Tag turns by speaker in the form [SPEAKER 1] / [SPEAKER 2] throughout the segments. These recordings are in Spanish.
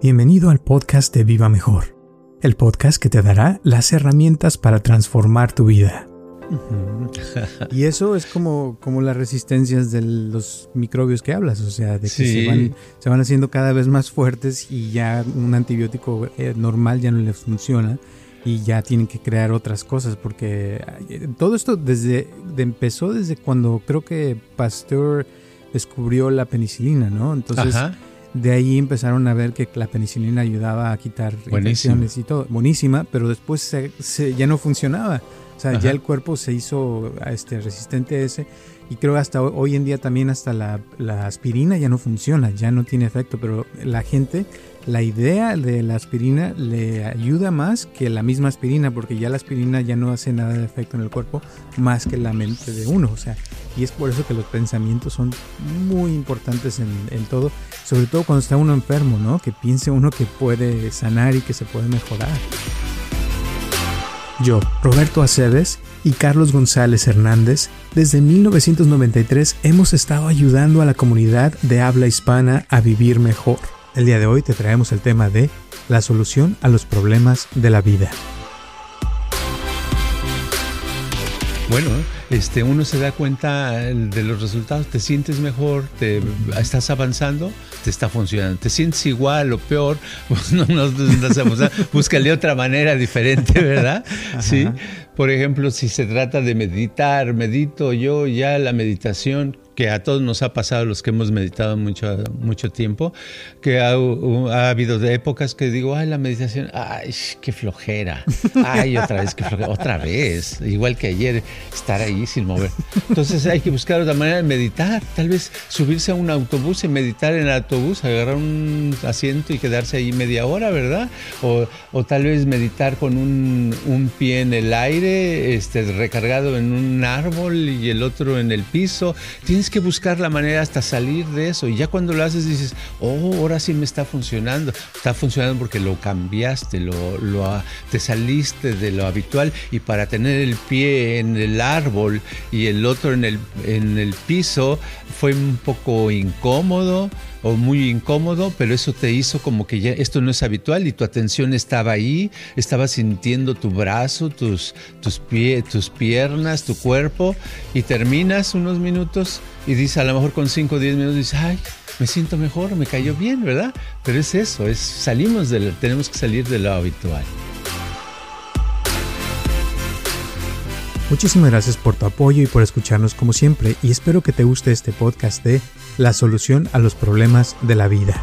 [SPEAKER 1] Bienvenido al podcast de Viva Mejor, el podcast que te dará las herramientas para transformar tu vida. y eso es como, como las resistencias de los microbios que hablas, o sea, de que se, van, se, van, haciendo cada vez más fuertes y ya un antibiótico eh, normal ya no les funciona y ya tienen que crear otras cosas porque eh, todo esto desde empezó desde cuando creo que Pasteur descubrió la penicilina, ¿no? Entonces de ahí empezaron a ver que la penicilina ayudaba a quitar infecciones y todo. Buenísima, pero después se, ya no funcionaba. O sea, ya el cuerpo se hizo este, resistente a ese. Y creo que hasta hoy en día también hasta la, la aspirina ya no funciona, ya no tiene efecto. Pero la gente la idea de la aspirina le ayuda más que la misma aspirina, porque ya la aspirina ya no hace nada de efecto en el cuerpo más que la mente de uno. O sea, y es por eso que los pensamientos son muy importantes en, todo, sobre todo cuando está uno enfermo, ¿no? Que piense uno que puede sanar y que se puede mejorar. Yo, Roberto Aceves y Carlos González Hernández, desde 1993 hemos estado ayudando a la comunidad de habla hispana a vivir mejor el día de hoy te traemos el tema de la solución a los problemas de la vida.
[SPEAKER 2] Bueno, este, uno se da cuenta de los resultados, te sientes mejor, te estás avanzando, te está funcionando. Te sientes igual o peor, pues no, no, búscale otra manera diferente, ¿verdad? Sí. Por ejemplo, si se trata de meditar, medito yo ya la meditación que a todos nos ha pasado los que hemos meditado mucho, mucho tiempo, que ha, habido de épocas que digo, ay, la meditación, ay, qué flojera, ay, otra vez, qué flojera, otra vez, igual que ayer, estar ahí sin mover. Entonces hay que buscar otra manera de meditar, tal vez subirse a un autobús y meditar en el autobús, agarrar un asiento y quedarse ahí media hora, ¿verdad? O, o tal vez meditar con un, un, pie en el aire, este, recargado en un árbol y el otro en el piso. Tienes que buscar la manera hasta salir de eso. Y ya cuando lo haces dices, oh, ahora sí me está funcionando. Está funcionando porque lo cambiaste, lo, lo, te saliste de lo habitual. Y para tener el pie en el árbol y el otro en el, en el piso fue un poco incómodo o muy incómodo, pero eso te hizo como que ya esto no es habitual y tu atención estaba ahí, estabas sintiendo tu brazo, tus, tus, pie, tus piernas, tu cuerpo y terminas unos minutos y dices a lo mejor con 5 o 10 minutos dices, ay, me siento mejor, me cayó bien, ¿verdad? Pero es eso, es salimos de tenemos que salir de lo habitual.
[SPEAKER 1] Muchísimas gracias por tu apoyo y por escucharnos como siempre y espero que te guste este podcast de La solución a los problemas de la vida.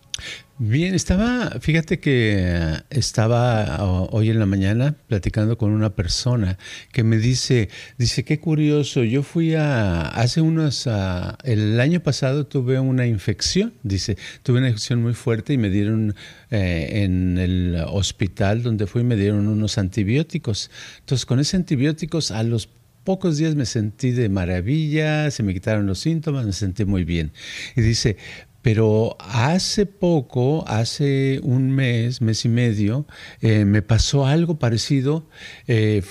[SPEAKER 2] Bien, estaba, fíjate que estaba hoy en la mañana platicando con una persona que me dice, dice, qué curioso, yo fui a, hace unos, el año pasado tuve una infección, dice, tuve una infección muy fuerte y me dieron eh, en el hospital donde fui, me dieron unos antibióticos. Entonces, con esos antibióticos a los pocos días me sentí de maravilla, se me quitaron los síntomas, me sentí muy bien. Y dice, pero hace poco, hace un mes, mes y medio, eh, me pasó algo parecido. Eh,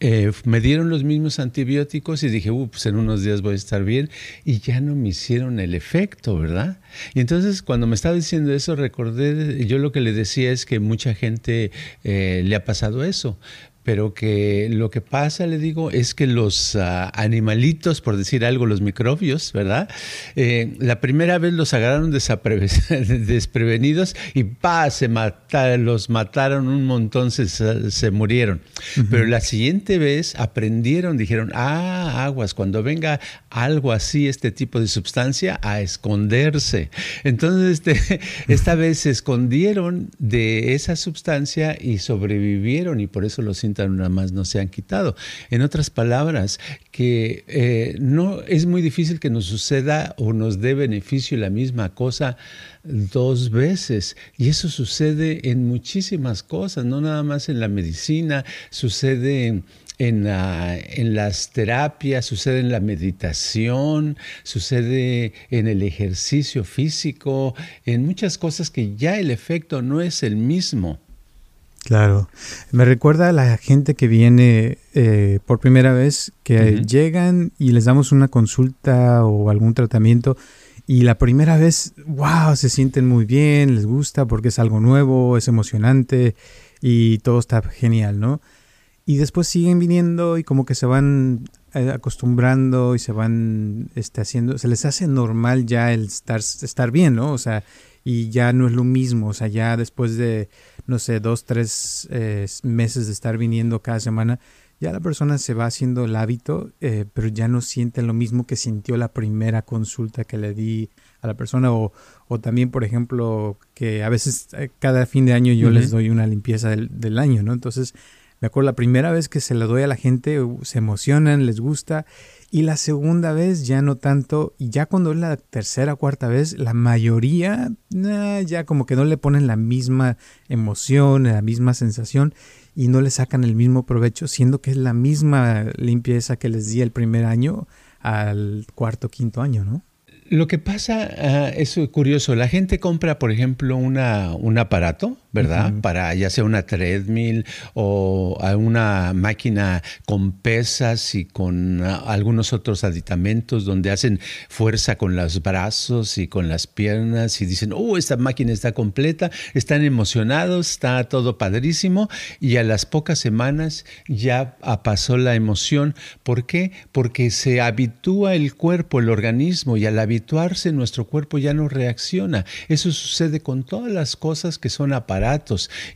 [SPEAKER 2] eh, me dieron los mismos antibióticos y dije, pues en unos días voy a estar bien y ya no me hicieron el efecto, ¿verdad? Y entonces cuando me estaba diciendo eso, recordé, yo lo que le decía es que mucha gente le ha pasado eso, pero que lo que pasa, le digo, es que los ah, animalitos, por decir algo, los microbios, ¿verdad? Eh, la primera vez los agarraron desprevenidos y ¡pa! Se mataron, los mataron un montón, se, se murieron. Pero la siguiente vez aprendieron, dijeron, ah, aguas, cuando venga algo así, este tipo de sustancia, a esconderse. Entonces, este, esta vez se escondieron de esa sustancia y sobrevivieron y por eso los nada más no se han quitado. En otras palabras, que eh, no es muy difícil que nos suceda o nos dé beneficio la misma cosa dos veces. Y eso sucede en muchísimas cosas, no nada más en la medicina, sucede en, en las terapias, sucede en la meditación, sucede en el ejercicio físico, en muchas cosas que ya el efecto no es el mismo.
[SPEAKER 1] Claro, me recuerda a la gente que viene eh, por primera vez, que llegan y les damos una consulta o algún tratamiento y la primera vez, wow, se sienten muy bien, les gusta porque es algo nuevo, es emocionante y todo está genial, ¿no? Y después siguen viniendo y como que se van eh, acostumbrando y se van este, haciendo, se les hace normal ya el estar, estar bien, ¿no? O sea, y ya no es lo mismo, o sea, ya después de, no sé, dos, tres eh, meses de estar viniendo cada semana, ya la persona se va haciendo el hábito, eh, pero ya no siente lo mismo que sintió la primera consulta que le di a la persona o, o también, por ejemplo, que a veces eh, cada fin de año yo les doy una limpieza del, del, año, ¿no? Entonces, me acuerdo la primera vez que se la doy a la gente, se emocionan, les gusta y la segunda vez ya no tanto. Y ya cuando es la tercera o cuarta vez, la mayoría ya como que no le ponen la misma emoción, la misma sensación y no le sacan el mismo provecho, siendo que es la misma limpieza que les di el primer año al cuarto, quinto año, ¿no?
[SPEAKER 2] Lo que pasa ah, es curioso. La gente compra, por ejemplo, una, un aparato ¿verdad? Para ya sea una treadmill o una máquina con pesas y con ah, algunos otros aditamentos donde hacen fuerza con los brazos y con las piernas y dicen, oh, esta máquina está completa, están emocionados, está todo padrísimo y a las pocas semanas ya pasó la emoción. ¿Por qué? Porque se habitúa el cuerpo, el organismo y al habituarse nuestro cuerpo ya no reacciona. Eso sucede con todas las cosas que son aparatos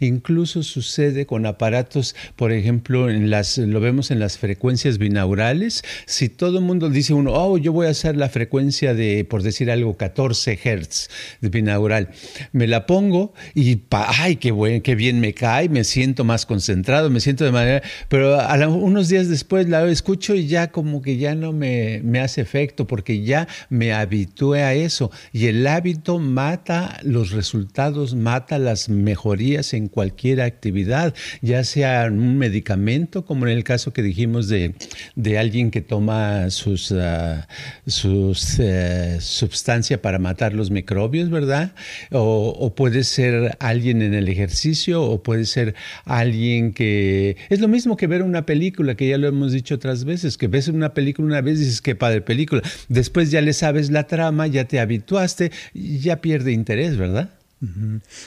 [SPEAKER 2] Incluso sucede con aparatos, por ejemplo, en las, lo vemos en las frecuencias binaurales. Si todo el mundo dice uno, oh, yo voy a hacer la frecuencia de, por decir algo, 14 Hertz de binaural, me la pongo y, ay, qué, bien me cae, me siento más concentrado, me siento de manera, pero unos días después la escucho y ya como que ya no me, me hace efecto porque ya me habitué a eso. Y el hábito mata los resultados, mata las mejoras mejorías en cualquier actividad, ya sea un medicamento, como en el caso que dijimos de, de alguien que toma sus, uh, sus uh, sustancia para matar los microbios, ¿verdad? O, o, puede ser alguien en el ejercicio, o puede ser alguien que... Es lo mismo que ver una película, que ya lo hemos dicho otras veces, que ves una película una vez y dices, qué padre película. Después ya le sabes la trama, ya te habituaste, ya pierde interés, ¿verdad?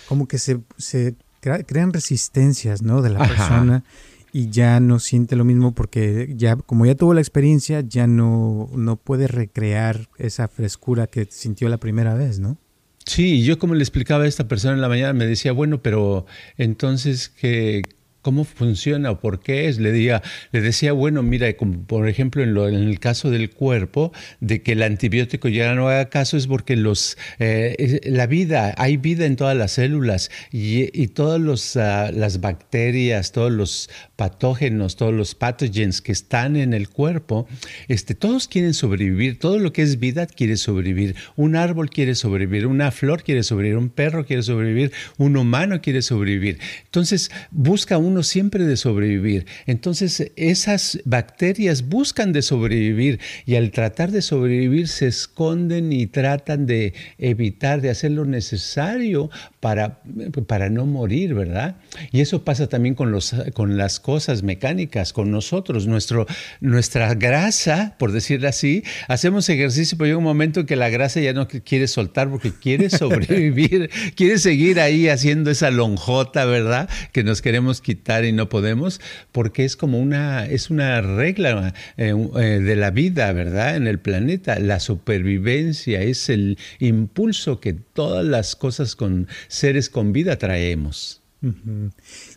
[SPEAKER 1] Como que se, se crean resistencias, ¿no? De la persona y ya no siente lo mismo porque ya, como ya tuvo la experiencia, ya no, no puede recrear esa frescura que sintió la primera vez, ¿no?
[SPEAKER 2] Sí, yo como le explicaba a esta persona en la mañana, me decía, bueno, pero entonces, ¿qué, cómo funciona o por qué es. Le, diga, le decía, bueno, mira, por ejemplo en, el caso del cuerpo, de que el antibiótico ya no haga caso es porque los, eh, la vida, hay vida en todas las células y, todas uh, las bacterias, todos los patógenos, todos los pathogens que están en el cuerpo, este, todos quieren sobrevivir, todo lo que es vida quiere sobrevivir. Un árbol quiere sobrevivir, una flor quiere sobrevivir, un perro quiere sobrevivir, un humano quiere sobrevivir. Entonces busca un uno siempre de sobrevivir. Entonces esas bacterias buscan de sobrevivir y al tratar de sobrevivir se esconden y tratan de evitar, de hacer lo necesario para, para no morir, ¿verdad? Y eso pasa también con, los, con las cosas mecánicas, con nosotros. Nuestro, nuestra grasa, por decirlo así, hacemos ejercicio, pero llega un momento en que la grasa ya no quiere soltar porque quiere sobrevivir, quiere seguir ahí haciendo esa lonjota, ¿verdad? Que nos queremos quitar y no podemos, porque es como una, es una regla eh, eh, de la vida, ¿verdad? En el planeta. La supervivencia es el impulso que todas las cosas con seres con vida traemos.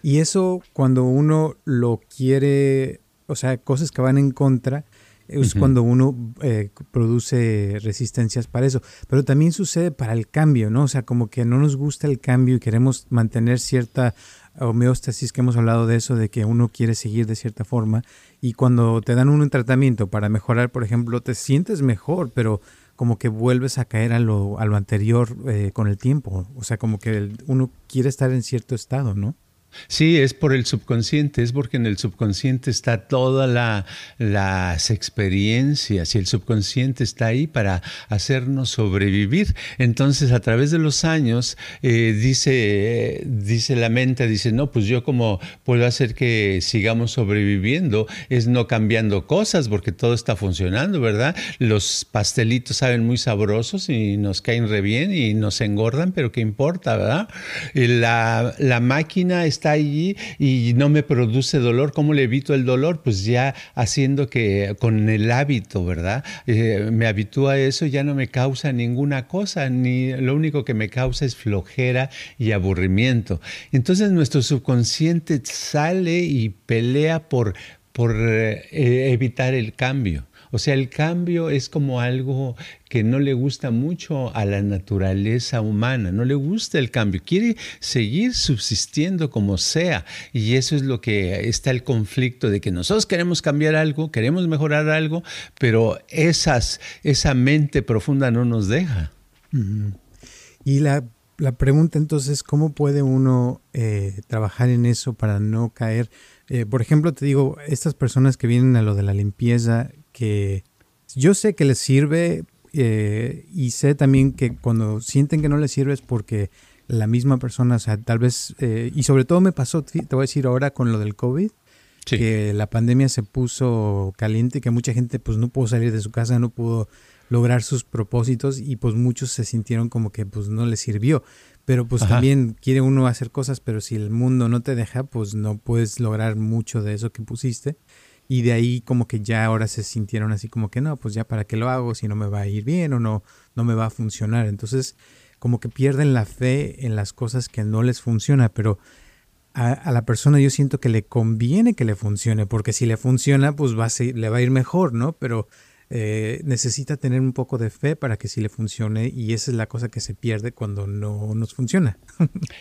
[SPEAKER 1] Y eso cuando uno lo quiere, o sea, cosas que van en contra, es cuando uno eh, produce resistencias para eso. Pero también sucede para el cambio, ¿no? O sea, como que no nos gusta el cambio y queremos mantener cierta homeostasis que hemos hablado de eso, de que uno quiere seguir de cierta forma y cuando te dan un tratamiento para mejorar, por ejemplo, te sientes mejor, pero como que vuelves a caer a lo, a lo anterior eh, con el tiempo. O sea, como que uno quiere estar en cierto estado, ¿no?
[SPEAKER 2] Sí, es por el subconsciente, es porque en el subconsciente está todas la, las experiencias y el subconsciente está ahí para hacernos sobrevivir. Entonces, a través de los años, eh, dice, dice la mente, dice, no, pues yo como puedo hacer que sigamos sobreviviendo es no cambiando cosas porque todo está funcionando, ¿verdad? Los pastelitos saben muy sabrosos y nos caen re bien y nos engordan, pero ¿qué importa, verdad? La, la máquina está está allí y no me produce dolor, ¿cómo le evito el dolor? Pues ya haciendo que con el hábito, ¿verdad? Eh, me habitúa a eso, ya no me causa ninguna cosa, ni lo único que me causa es flojera y aburrimiento. Entonces nuestro subconsciente sale y pelea por, por eh, evitar el cambio. O sea, el cambio es como algo que no le gusta mucho a la naturaleza humana, no le gusta el cambio, quiere seguir subsistiendo como sea. Y eso es lo que está el conflicto de que nosotros queremos cambiar algo, queremos mejorar algo, pero esa mente profunda no nos deja.
[SPEAKER 1] Y la, pregunta entonces, ¿cómo puede uno eh, trabajar en eso para no caer? Eh, por ejemplo, te digo, estas personas que vienen a lo de la limpieza, que yo sé que les sirve eh, y sé también que cuando sienten que no les sirve es porque la misma persona, o sea, tal vez, eh, y sobre todo me pasó, te voy a decir ahora con lo del COVID, que la pandemia se puso caliente, que mucha gente pues no pudo salir de su casa, no pudo lograr sus propósitos y pues muchos se sintieron como que pues no les sirvió. Pero pues también quiere uno hacer cosas, pero si el mundo no te deja, pues no puedes lograr mucho de eso que pusiste. Y de ahí como que ya ahora se sintieron así como que no, pues ya para qué lo hago si no me va a ir bien o no, no me va a funcionar. Entonces como que pierden la fe en las cosas que no les funciona, pero a, la persona yo siento que le conviene que le funcione, porque si le funciona, pues va a le va a ir mejor, ¿no? Pero eh, necesita tener un poco de fe para que sí le funcione y esa es la cosa que se pierde cuando no nos funciona.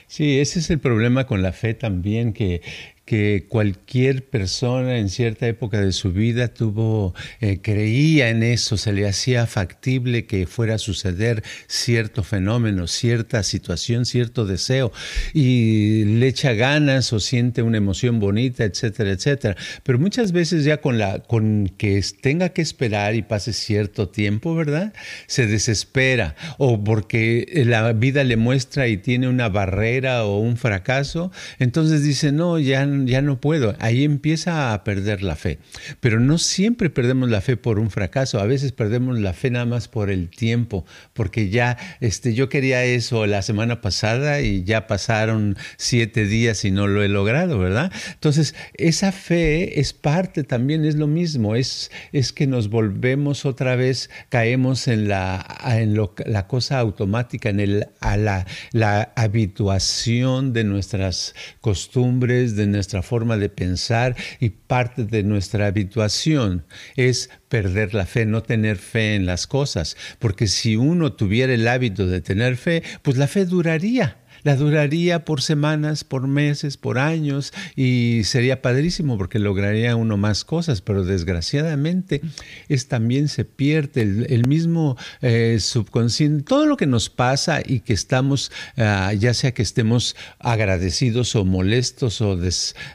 [SPEAKER 2] Sí, ese es el problema con la fe también, que, que cualquier persona en cierta época de su vida tuvo, eh, creía en eso, se le hacía factible que fuera a suceder cierto fenómeno, cierta situación, cierto deseo, y le echa ganas o siente una emoción bonita, etcétera, etcétera. Pero muchas veces ya con, la, con que tenga que esperar y pase cierto tiempo, ¿verdad? Se desespera o porque la vida le muestra y tiene una barrera o un fracaso, entonces dice, no, ya ya no puedo. Ahí empieza a perder la fe. Pero no siempre perdemos la fe por un fracaso, a veces perdemos la fe nada más por el tiempo, porque ya este, yo quería eso la semana pasada y ya pasaron siete días y no lo he logrado, ¿verdad? Entonces, esa fe es parte también, es lo mismo, es, es que nos volvemos otra vez, caemos en la, en la cosa automática, en el, a la, la habituación de nuestras costumbres, de nuestra forma de pensar y parte de nuestra habituación es perder la fe, no tener fe en las cosas, porque si uno tuviera el hábito de tener fe, pues la fe duraría la duraría por semanas, por meses, por años y sería padrísimo porque lograría uno más cosas, pero desgraciadamente es también se pierde el, mismo eh, subconsciente, todo lo que nos pasa y que estamos, ah, ya sea que estemos agradecidos o molestos o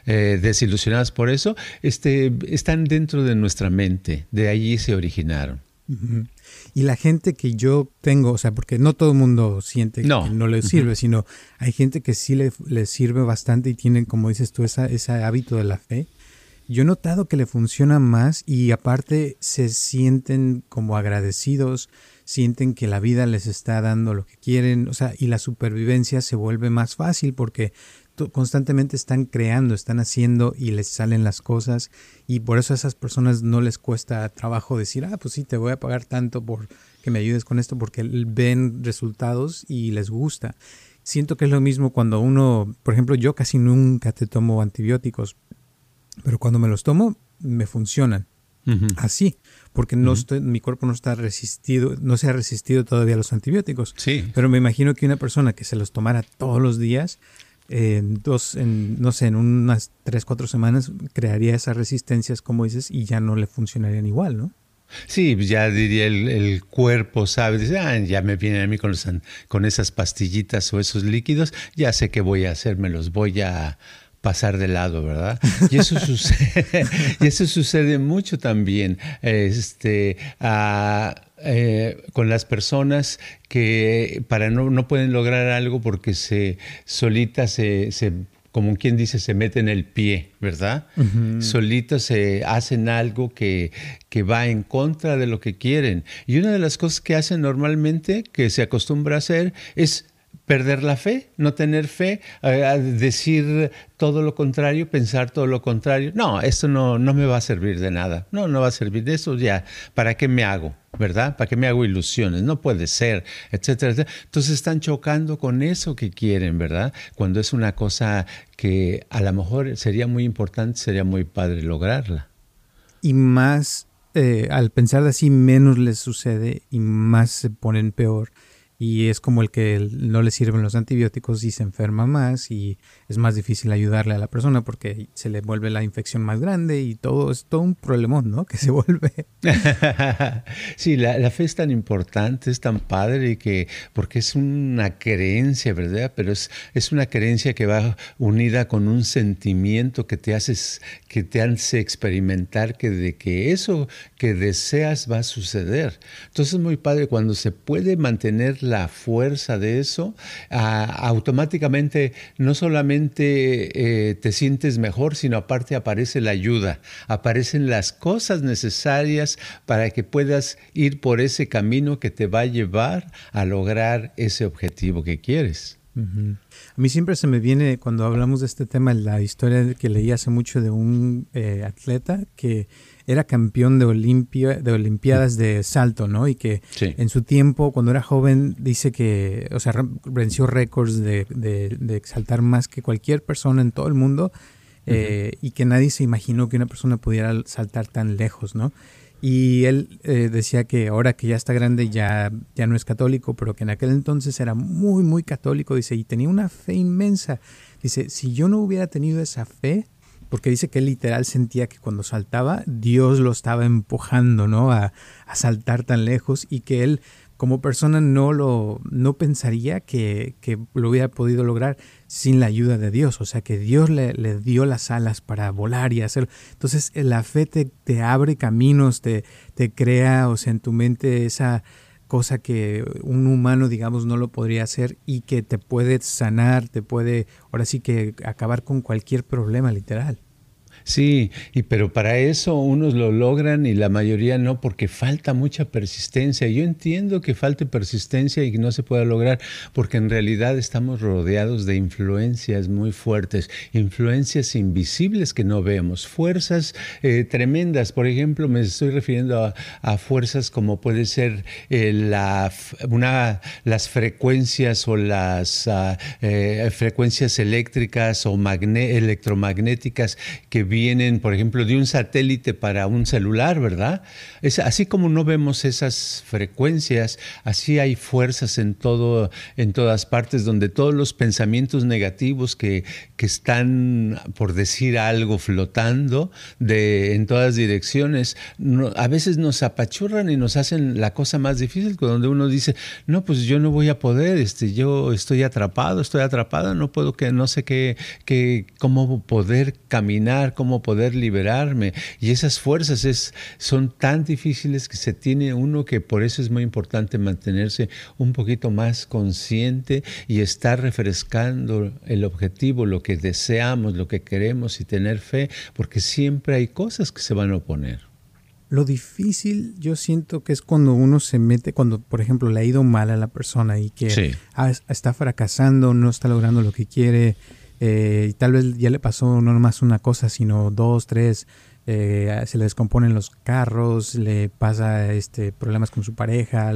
[SPEAKER 2] eh, desilusionados por eso, este, están dentro de nuestra mente, de allí se originaron.
[SPEAKER 1] Y la gente que yo tengo, o sea, porque no todo el mundo siente que no le sirve, sino hay gente que sí le, le, sirve bastante y tienen, como dices tú, esa, ese hábito de la fe. Yo he notado que le funciona más y aparte se sienten como agradecidos, sienten que la vida les está dando lo que quieren, o sea, y la supervivencia se vuelve más fácil porque constantemente están creando, están haciendo y les salen las cosas y por eso a esas personas no les cuesta trabajo decir, ah, pues sí, te voy a pagar tanto por que me ayudes con esto porque ven resultados y les gusta. Siento que es lo mismo cuando uno, por ejemplo, yo casi nunca te tomo antibióticos, pero cuando me los tomo me funcionan. Así, porque no estoy, mi cuerpo no está resistido, no se ha resistido todavía a los antibióticos.
[SPEAKER 2] Sí.
[SPEAKER 1] Pero me imagino que una persona que se los tomara todos los días, en dos, en, no sé, en unas tres, cuatro semanas crearía esas resistencias, como dices, y ya no le funcionarían igual, ¿no?
[SPEAKER 2] Sí, ya diría el, cuerpo, sabe, dice, ah, ya me vienen a mí con, con esas pastillitas o esos líquidos, ya sé qué voy a hacer, me los voy a pasar de lado, ¿verdad? Y eso sucede, y eso sucede mucho también este, eh, con las personas que para no, no, pueden lograr algo porque se solitas se, se como quien dice, se meten el pie, ¿verdad? Solitos se hacen algo que, que va en contra de lo que quieren. Y una de las cosas que hacen normalmente, que se acostumbra a hacer, es perder la fe, no tener fe, decir todo lo contrario, pensar todo lo contrario. No, esto no, no me va a servir de nada. No, no va a servir de eso ya. ¿Para qué me hago? ¿Verdad? ¿Para qué me hago ilusiones? No puede ser, etcétera, etcétera. Entonces están chocando con eso que quieren, ¿verdad? Cuando es una cosa que a lo mejor sería muy importante, sería muy padre lograrla.
[SPEAKER 1] Y más, eh, al pensar así, menos les sucede y más se ponen peor y es como el que no le sirven los antibióticos y se enferma más y es más difícil ayudarle a la persona porque se le vuelve la infección más grande y todo es todo un problemón, ¿no? Que se vuelve.
[SPEAKER 2] sí, la, fe es tan importante, es tan padre que porque es una creencia, ¿verdad? Pero es, es una creencia que va unida con un sentimiento que te haces, que te hace experimentar que de que eso que deseas va a suceder. Entonces es muy padre cuando se puede mantener la fuerza de eso, automáticamente no solamente eh, te sientes mejor, sino aparte aparece la ayuda, aparecen las cosas necesarias para que puedas ir por ese camino que te va a llevar a lograr ese objetivo que quieres.
[SPEAKER 1] A mí siempre se me viene, cuando hablamos de este tema, la historia que leí hace mucho de un eh, atleta que era campeón de, Olimpia, de Olimpiadas de salto, ¿no? Y que en su tiempo, cuando era joven, dice que, o sea, venció récords de, de, saltar más que cualquier persona en todo el mundo eh, y que nadie se imaginó que una persona pudiera saltar tan lejos, ¿no? Y él eh, decía que ahora que ya está grande ya, ya no es católico, pero que en aquel entonces era muy, muy católico, dice, y tenía una fe inmensa. Dice, si yo no hubiera tenido esa fe, porque dice que él literal sentía que cuando saltaba Dios lo estaba empujando, ¿no? A, saltar tan lejos y que él como persona no lo no pensaría que, lo hubiera podido lograr sin la ayuda de Dios, o sea que Dios le, le dio las alas para volar y hacerlo. Entonces la fe te, te abre caminos, te, te crea, o sea, en tu mente esa cosa que un humano, digamos, no lo podría hacer y que te puede sanar, te puede, ahora sí que acabar con cualquier problema literal.
[SPEAKER 2] Sí, y pero para eso unos lo logran y la mayoría no, porque falta mucha persistencia. Yo entiendo que falte persistencia y que no se pueda lograr, porque en realidad estamos rodeados de influencias muy fuertes, influencias invisibles que no vemos, fuerzas eh, tremendas. Por ejemplo, me estoy refiriendo a, fuerzas como puede ser eh, la, una, las frecuencias o las eh, frecuencias eléctricas o electromagnéticas que por ejemplo, de un satélite para un celular, ¿verdad? Es, así como no vemos esas frecuencias, así hay fuerzas en, todo, en todas partes, donde todos los pensamientos negativos que, que están, por decir algo, flotando de, en todas direcciones, a veces nos apachurran y nos hacen la cosa más difícil, donde uno dice, no, pues yo no voy a poder, este, yo estoy atrapado, estoy atrapada, no puedo que, no sé qué, qué cómo poder caminar, cómo cómo poder liberarme. Y esas fuerzas es, son tan difíciles que se tiene uno que por eso es muy importante mantenerse un poquito más consciente y estar refrescando el objetivo, lo que deseamos, lo que queremos y tener fe, porque siempre hay cosas que se van a oponer.
[SPEAKER 1] Lo difícil yo siento que es cuando uno se mete, cuando por ejemplo le ha ido mal a la persona y que está fracasando, no está logrando lo que quiere, eh, y tal vez ya le pasó no nomás una cosa, sino dos, tres, eh, se le descomponen los carros, le pasa este problemas con su pareja,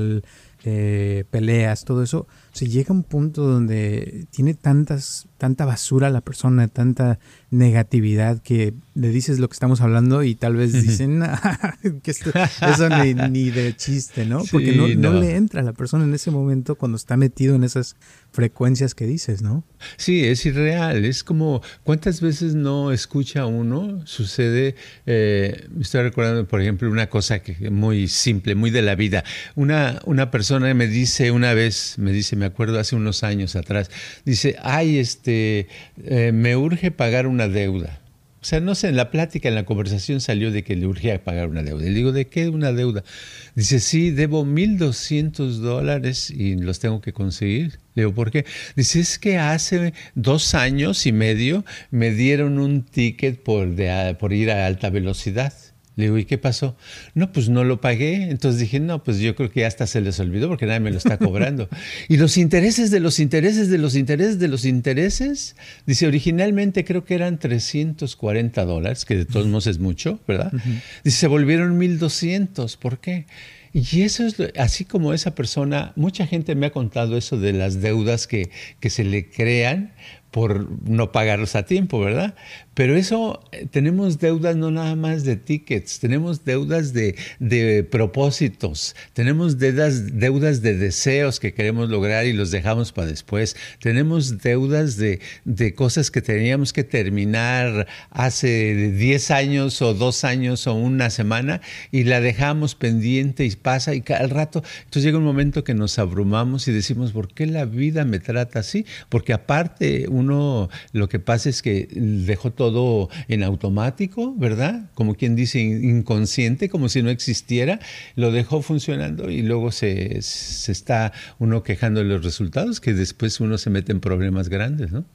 [SPEAKER 1] eh, peleas, todo eso. Se llega a un punto donde tiene tantas, tanta basura la persona, tanta negatividad que le dices lo que estamos hablando y tal vez dicen que eso ni, de chiste, ¿no? Porque no, no, le entra a la persona en ese momento cuando está metido en esas frecuencias que dices, ¿no?
[SPEAKER 2] Sí, es irreal. Es como, ¿cuántas veces no escucha uno? Sucede, eh, me estoy recordando, por ejemplo, una cosa que muy simple, muy de la vida. Una, una persona me dice una vez, me dice, me acuerdo hace unos años atrás, dice, ay, este, eh, me urge pagar una deuda. O sea, no sé, en la plática, en la conversación salió de que le urgía pagar una deuda. Le digo, ¿de qué una deuda? Dice, sí, debo 1.200 dólares y los tengo que conseguir. Le digo, ¿por qué? Dice, es que hace dos años y medio me dieron un ticket por, por ir a alta velocidad. Le digo, ¿y qué pasó? No, pues no lo pagué. Entonces dije, no, pues yo creo que hasta se les olvidó porque nadie me lo está cobrando. y los intereses de los intereses de los intereses de los intereses, dice, originalmente creo que eran 340 dólares, que de todos modos es mucho, ¿verdad? Dice, se volvieron 1200. ¿Por qué? Y eso es, así como esa persona, mucha gente me ha contado eso de las deudas que, que se le crean por no pagarlos a tiempo, ¿verdad? Pero eso, eh, tenemos deudas no nada más de tickets, tenemos deudas de, de propósitos, tenemos deudas, deudas de deseos que queremos lograr y los dejamos para después, tenemos deudas de, de cosas que teníamos que terminar hace 10 años o dos años o una semana y la dejamos pendiente y pasa y al rato, entonces llega un momento que nos abrumamos y decimos, ¿por qué la vida me trata así? Porque aparte uno lo que pasa es que dejó todo en automático, ¿verdad? Como quien dice inconsciente, como si no existiera, lo dejó funcionando y luego se, se está uno quejando de los resultados que después uno se mete en problemas grandes, ¿no?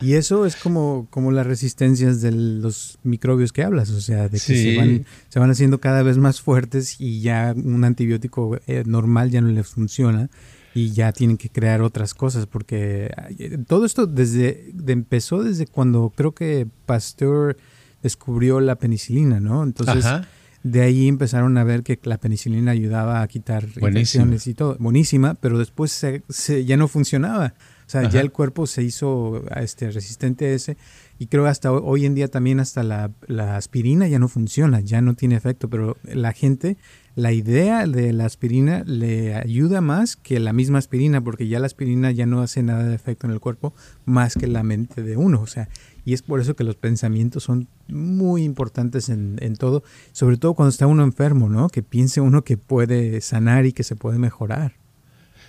[SPEAKER 1] y eso es como, como las resistencias de los microbios que hablas, o sea, de que se, van, se van haciendo cada vez más fuertes y ya un antibiótico eh, normal ya no les funciona y ya tienen que crear otras cosas porque todo esto desde empezó desde cuando creo que Pasteur descubrió la penicilina, ¿no? Entonces de ahí empezaron a ver que la penicilina ayudaba a quitar infecciones y todo, buenísima, pero después se, ya no funcionaba. O sea, ya el cuerpo se hizo este, resistente a ese y creo hasta hoy en día también hasta la, la aspirina ya no funciona, ya no tiene efecto, pero la gente la idea de la aspirina le ayuda más que la misma aspirina, porque ya la aspirina ya no hace nada de efecto en el cuerpo más que la mente de uno. O sea, y es por eso que los pensamientos son muy importantes en, en todo, sobre todo cuando está uno enfermo, ¿no? Que piense uno que puede sanar y que se puede mejorar.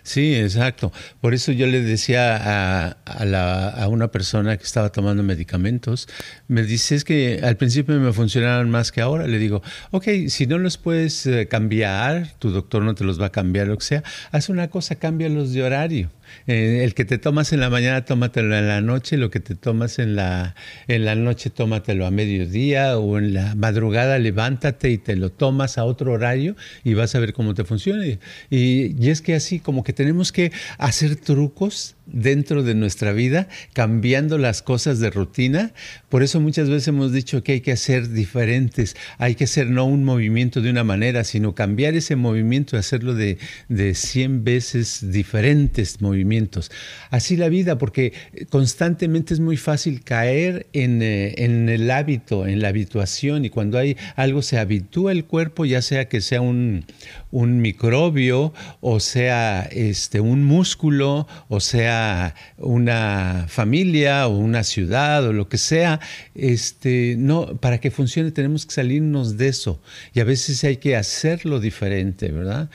[SPEAKER 2] Sí, exacto. Por eso yo le decía a, a, la, a, una persona que estaba tomando medicamentos, me dice, es que al principio me funcionaban más que ahora. Le digo, ok, si no los puedes eh, cambiar, tu doctor no te los va a cambiar, lo que sea, haz una cosa, cámbialos de horario. Eh, el que te tomas en la mañana, tómatelo en la noche, lo que te tomas en la, en la noche, tómatelo a mediodía o en la madrugada, levántate y te lo tomas a otro horario y vas a ver cómo te funciona. Y, y es que así como que tenemos que hacer trucos dentro de nuestra vida, cambiando las cosas de rutina. Por eso muchas veces hemos dicho que hay que hacer diferentes, hay que hacer no un movimiento de una manera, sino cambiar ese movimiento y hacerlo de, de 100 veces diferentes movimientos. Así la vida, porque constantemente es muy fácil caer en, eh, en el hábito, en la habituación, y cuando hay algo se habitúa el cuerpo, ya sea que sea un, un microbio, o sea este, un músculo, o sea una familia, o una ciudad, o lo que sea, este, no, para que funcione tenemos que salirnos de eso. Y a veces hay que hacerlo diferente, ¿verdad?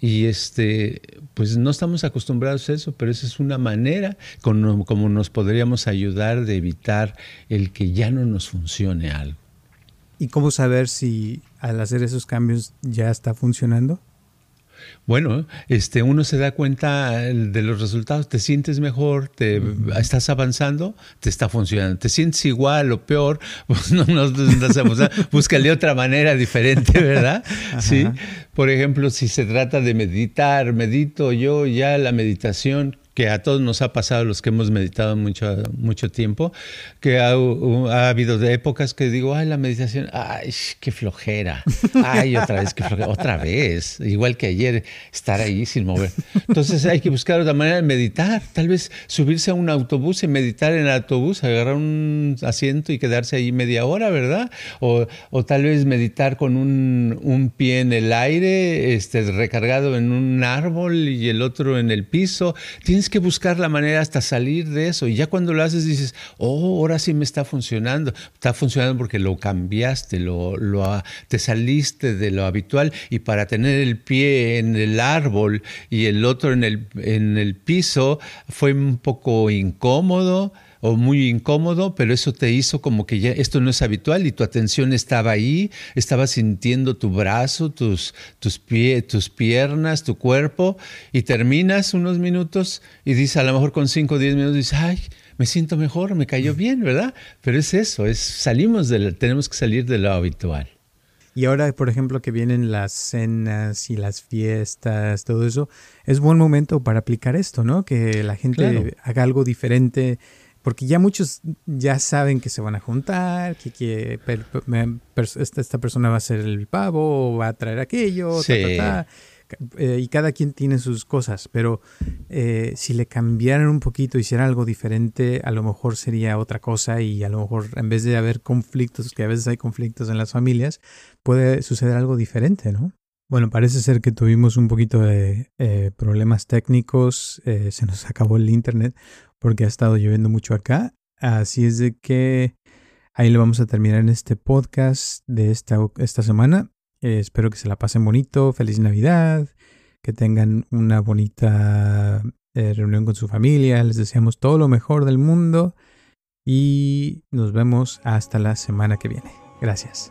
[SPEAKER 2] Y este, pues no estamos acostumbrados a eso, pero esa es una manera como, como nos podríamos ayudar de evitar el que ya no nos funcione algo.
[SPEAKER 1] ¿Y cómo saber si al hacer esos cambios ya está funcionando?
[SPEAKER 2] Bueno, este, uno se da cuenta de los resultados, te sientes mejor, te estás avanzando, te está funcionando. Te sientes igual o peor, pues no, no, no búscale otra manera diferente, ¿verdad? Sí. Por ejemplo, si se trata de meditar, medito yo ya la meditación que a todos nos ha pasado los que hemos meditado mucho, mucho tiempo, que ha, habido épocas que digo, ay, la meditación, ay, qué flojera, ay, otra vez, qué flojera, otra vez, igual que ayer, estar ahí sin mover. Entonces hay que buscar otra manera de meditar, tal vez subirse a un autobús y meditar en el autobús, agarrar un asiento y quedarse ahí media hora, ¿verdad? O, o tal vez meditar con un, un, pie en el aire, este, recargado en un árbol y el otro en el piso. Tienes que buscar la manera hasta salir de eso. Y ya cuando lo haces dices, oh, ahora sí me está funcionando. Está funcionando porque lo cambiaste, lo, lo, te saliste de lo habitual. Y para tener el pie en el árbol y el otro en el, en el piso fue un poco incómodo o muy incómodo, pero eso te hizo como que ya esto no es habitual y tu atención estaba ahí, estaba sintiendo tu brazo, tus, tus, tus piernas, tu cuerpo, y terminas unos minutos y dices, a lo mejor con 5 o 10 minutos, dices, ay, me siento mejor, me cayó bien, ¿verdad? Pero es eso, es salimos de tenemos que salir de lo habitual.
[SPEAKER 1] Y ahora, por ejemplo, que vienen las cenas y las fiestas, todo eso, es buen momento para aplicar esto, ¿no? Que la gente haga algo diferente, porque ya muchos ya saben que se van a juntar, que, que esta, persona va a ser el pavo o va a traer aquello, ta, eh, y cada quien tiene sus cosas, pero eh, si le cambiaran un poquito, hicieran algo diferente, a lo mejor sería otra cosa y a lo mejor en vez de haber conflictos, que a veces hay conflictos en las familias, puede suceder algo diferente, ¿no? Bueno, parece ser que tuvimos un poquito de eh, problemas técnicos, se nos acabó el internet, porque ha estado lloviendo mucho acá. Así es de que ahí le vamos a terminar en este podcast de esta, esta semana. Eh, espero que se la pasen bonito. Feliz Navidad. Que tengan una bonita eh, reunión con su familia. Les deseamos todo lo mejor del mundo. Y nos vemos hasta la semana que viene. Gracias.